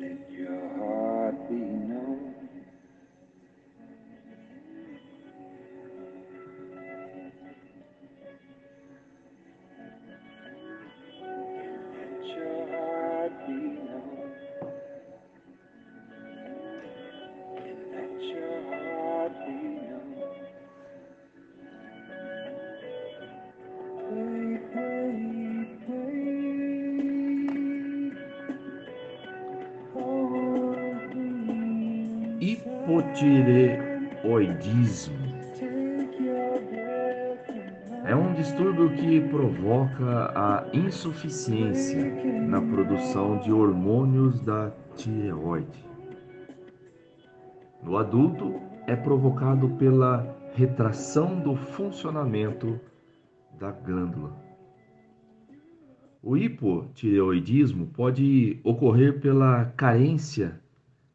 Let your heart be known. Hipotireoidismo é um distúrbio que provoca a insuficiência na produção de hormônios da tireoide. No adulto, é provocado pela retração do funcionamento da glândula. O hipotireoidismo pode ocorrer pela carência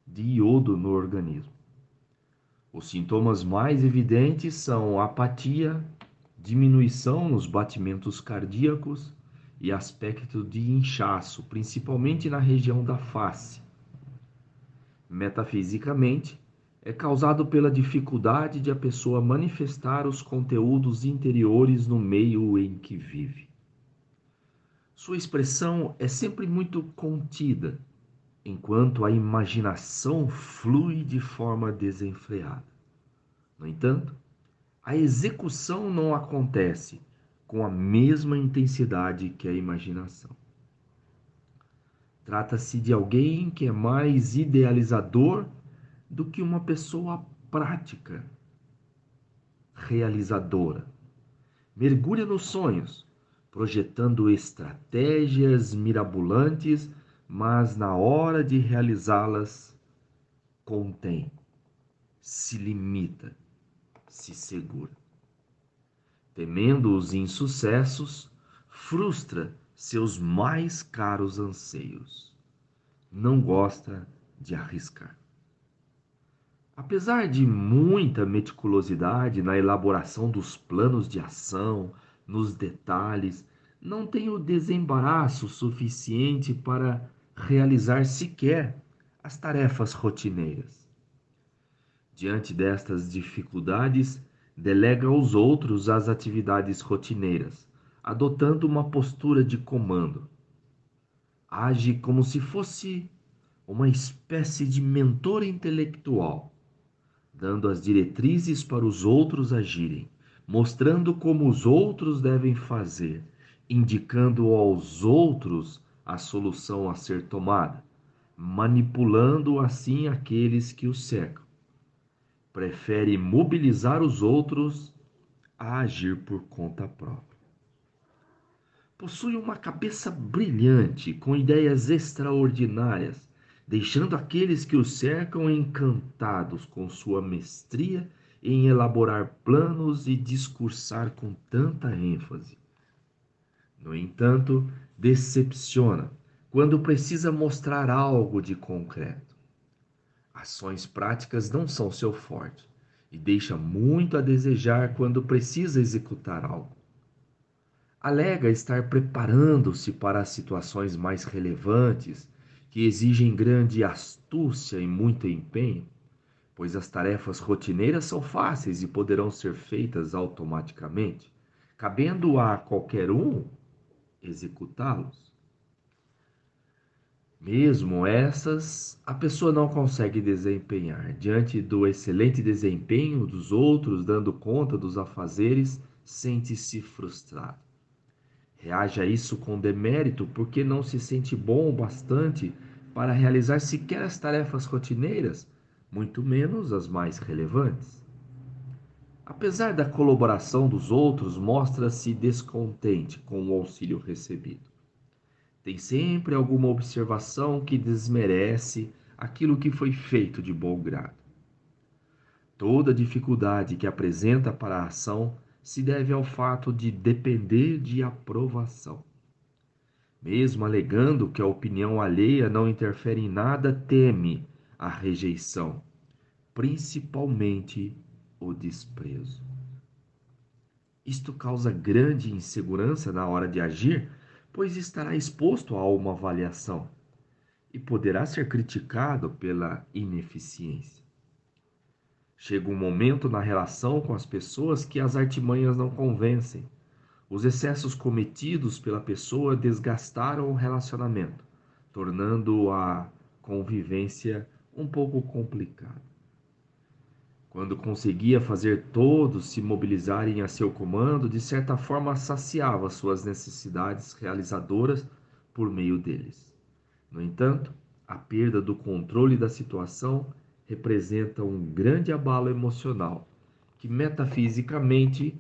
de iodo no organismo. Os sintomas mais evidentes são apatia, diminuição nos batimentos cardíacos e aspecto de inchaço, principalmente na região da face. Metafisicamente, é causado pela dificuldade de a pessoa manifestar os conteúdos interiores no meio em que vive. Sua expressão é sempre muito contida, enquanto a imaginação flui de forma desenfreada. No entanto, a execução não acontece com a mesma intensidade que a imaginação. Trata-se de alguém que é mais idealizador do que uma pessoa prática, realizadora. Mergulha nos sonhos, projetando estratégias mirabolantes, mas na hora de realizá-las, contém, se limita, se segura. Temendo os insucessos, frustra seus mais caros anseios. Não gosta de arriscar. Apesar de muita meticulosidade na elaboração dos planos de ação, nos detalhes, não tem o desembaraço suficiente para realizar sequer as tarefas rotineiras. Diante destas dificuldades, delega aos outros as atividades rotineiras, adotando uma postura de comando. Age como se fosse uma espécie de mentor intelectual dando as diretrizes para os outros agirem, mostrando como os outros devem fazer, indicando aos outros a solução a ser tomada, manipulando assim aqueles que o cercam. Prefere mobilizar os outros a agir por conta própria. Possui uma cabeça brilhante, com ideias extraordinárias deixando aqueles que o cercam encantados com sua mestria em elaborar planos e discursar com tanta ênfase. No entanto, decepciona quando precisa mostrar algo de concreto. Ações práticas não são seu forte e deixa muito a desejar quando precisa executar algo. Alega estar preparando-se para situações mais relevantes que exigem grande astúcia e muito empenho, pois as tarefas rotineiras são fáceis e poderão ser feitas automaticamente, cabendo a qualquer um executá-los. Mesmo essas, a pessoa não consegue desempenhar. Diante do excelente desempenho dos outros, dando conta dos afazeres, sente-se frustrado. Reage a isso com demérito porque não se sente bom o bastante para realizar sequer as tarefas rotineiras, muito menos as mais relevantes. Apesar da colaboração dos outros, mostra-se descontente com o auxílio recebido. Tem sempre alguma observação que desmerece aquilo que foi feito de bom grado. Toda dificuldade que apresenta para a ação se deve ao fato de depender de aprovação. Mesmo alegando que a opinião alheia não interfere em nada, teme a rejeição, principalmente o desprezo. Isto causa grande insegurança na hora de agir, pois estará exposto a uma avaliação. e poderá ser criticado pela ineficiência. Chega um momento na relação com as pessoas que as artimanhas não convencem. Os excessos cometidos pela pessoa desgastaram o relacionamento, tornando a convivência um pouco complicada. Quando conseguia fazer todos se mobilizarem a seu comando, de certa forma saciava suas necessidades realizadoras por meio deles. No entanto, a perda do controle da situação representa um grande abalo emocional que metafisicamente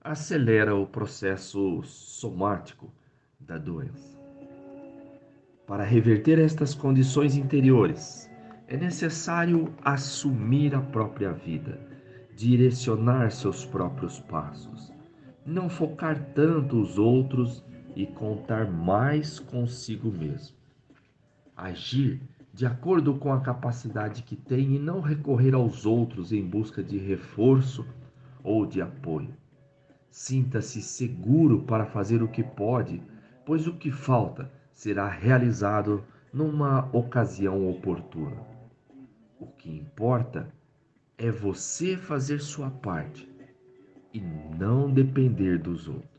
acelera o processo somático da doença. Para reverter estas condições interiores, é necessário assumir a própria vida, direcionar seus próprios passos, não focar tanto os outros e contar mais consigo mesmo. Agir de acordo com a capacidade que tem e não recorrer aos outros em busca de reforço ou de apoio. Sinta-se seguro para fazer o que pode, pois o que falta será realizado numa ocasião oportuna. O que importa é você fazer sua parte e não depender dos outros.